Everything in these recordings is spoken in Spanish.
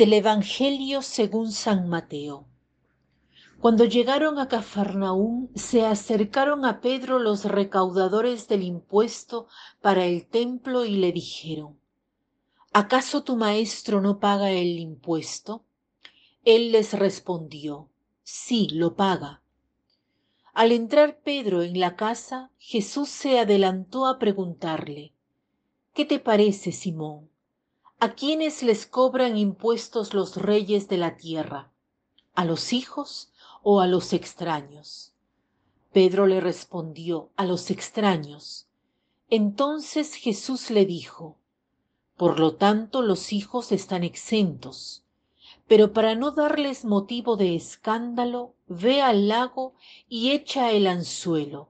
Del Evangelio según San Mateo. Cuando llegaron a Cafarnaúm, se acercaron a Pedro los recaudadores del impuesto para el templo y le dijeron, ¿acaso tu maestro no paga el impuesto? Él les respondió, sí, lo paga. Al entrar Pedro en la casa, Jesús se adelantó a preguntarle, ¿qué te parece, Simón? ¿A quiénes les cobran impuestos los reyes de la tierra? ¿A los hijos o a los extraños? Pedro le respondió, a los extraños. Entonces Jesús le dijo, por lo tanto los hijos están exentos. Pero para no darles motivo de escándalo, ve al lago y echa el anzuelo.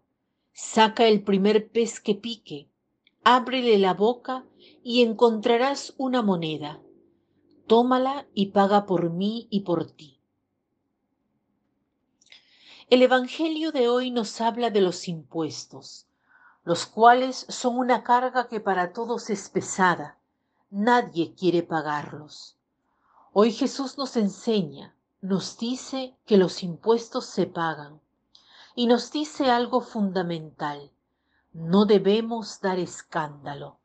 Saca el primer pez que pique, ábrele la boca y encontrarás una moneda. Tómala y paga por mí y por ti. El Evangelio de hoy nos habla de los impuestos, los cuales son una carga que para todos es pesada. Nadie quiere pagarlos. Hoy Jesús nos enseña, nos dice que los impuestos se pagan y nos dice algo fundamental. No debemos dar escándalo.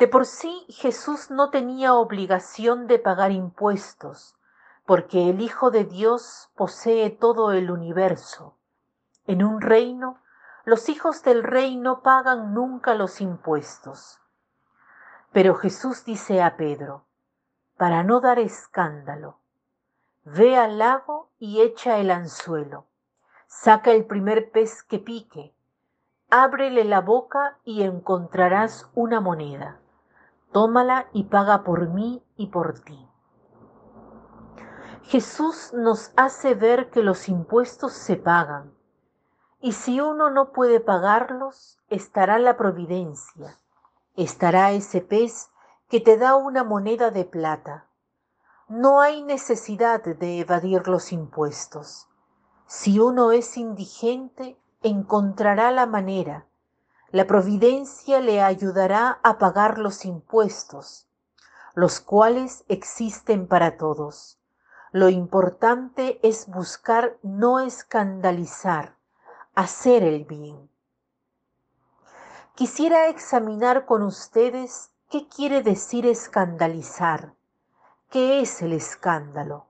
De por sí Jesús no tenía obligación de pagar impuestos, porque el Hijo de Dios posee todo el universo. En un reino, los hijos del rey no pagan nunca los impuestos. Pero Jesús dice a Pedro, para no dar escándalo, ve al lago y echa el anzuelo, saca el primer pez que pique, ábrele la boca y encontrarás una moneda tómala y paga por mí y por ti. Jesús nos hace ver que los impuestos se pagan, y si uno no puede pagarlos, estará la providencia, estará ese pez que te da una moneda de plata. No hay necesidad de evadir los impuestos. Si uno es indigente, encontrará la manera la providencia le ayudará a pagar los impuestos, los cuales existen para todos. Lo importante es buscar no escandalizar, hacer el bien. Quisiera examinar con ustedes qué quiere decir escandalizar. ¿Qué es el escándalo?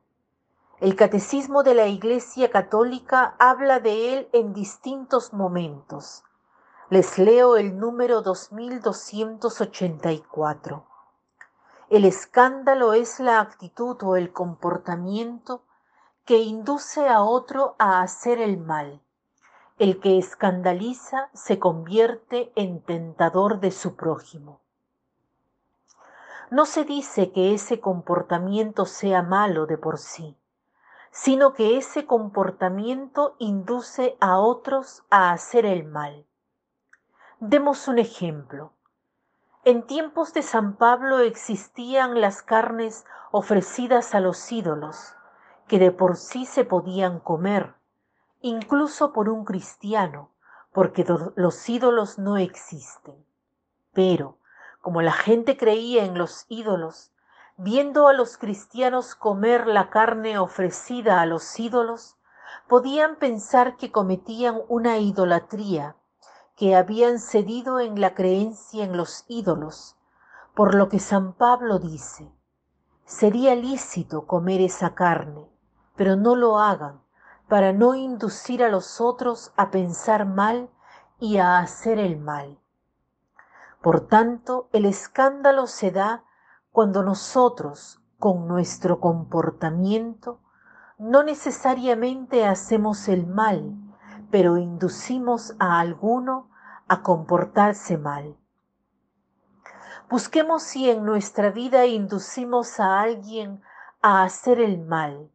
El Catecismo de la Iglesia Católica habla de él en distintos momentos les leo el número 2284. El escándalo es la actitud o el comportamiento que induce a otro a hacer el mal. El que escandaliza se convierte en tentador de su prójimo. No se dice que ese comportamiento sea malo de por sí, sino que ese comportamiento induce a otros a hacer el mal. Demos un ejemplo. En tiempos de San Pablo existían las carnes ofrecidas a los ídolos, que de por sí se podían comer, incluso por un cristiano, porque los ídolos no existen. Pero, como la gente creía en los ídolos, viendo a los cristianos comer la carne ofrecida a los ídolos, podían pensar que cometían una idolatría que habían cedido en la creencia en los ídolos, por lo que San Pablo dice, sería lícito comer esa carne, pero no lo hagan para no inducir a los otros a pensar mal y a hacer el mal. Por tanto, el escándalo se da cuando nosotros, con nuestro comportamiento, no necesariamente hacemos el mal, pero inducimos a alguno a comportarse mal. Busquemos si en nuestra vida inducimos a alguien a hacer el mal,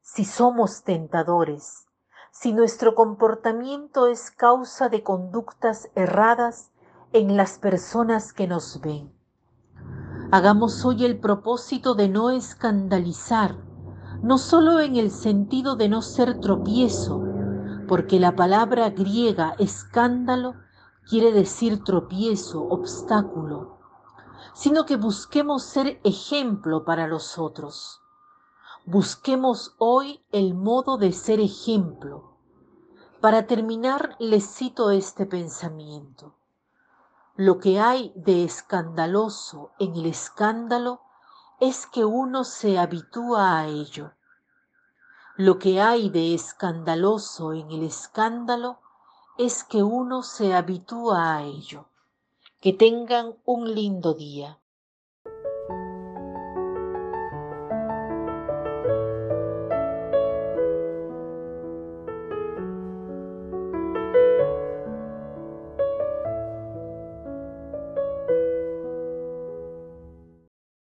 si somos tentadores, si nuestro comportamiento es causa de conductas erradas en las personas que nos ven. Hagamos hoy el propósito de no escandalizar, no solo en el sentido de no ser tropiezo, porque la palabra griega escándalo quiere decir tropiezo, obstáculo, sino que busquemos ser ejemplo para los otros. Busquemos hoy el modo de ser ejemplo. Para terminar, les cito este pensamiento. Lo que hay de escandaloso en el escándalo es que uno se habitúa a ello. Lo que hay de escandaloso en el escándalo es que uno se habitúa a ello. Que tengan un lindo día.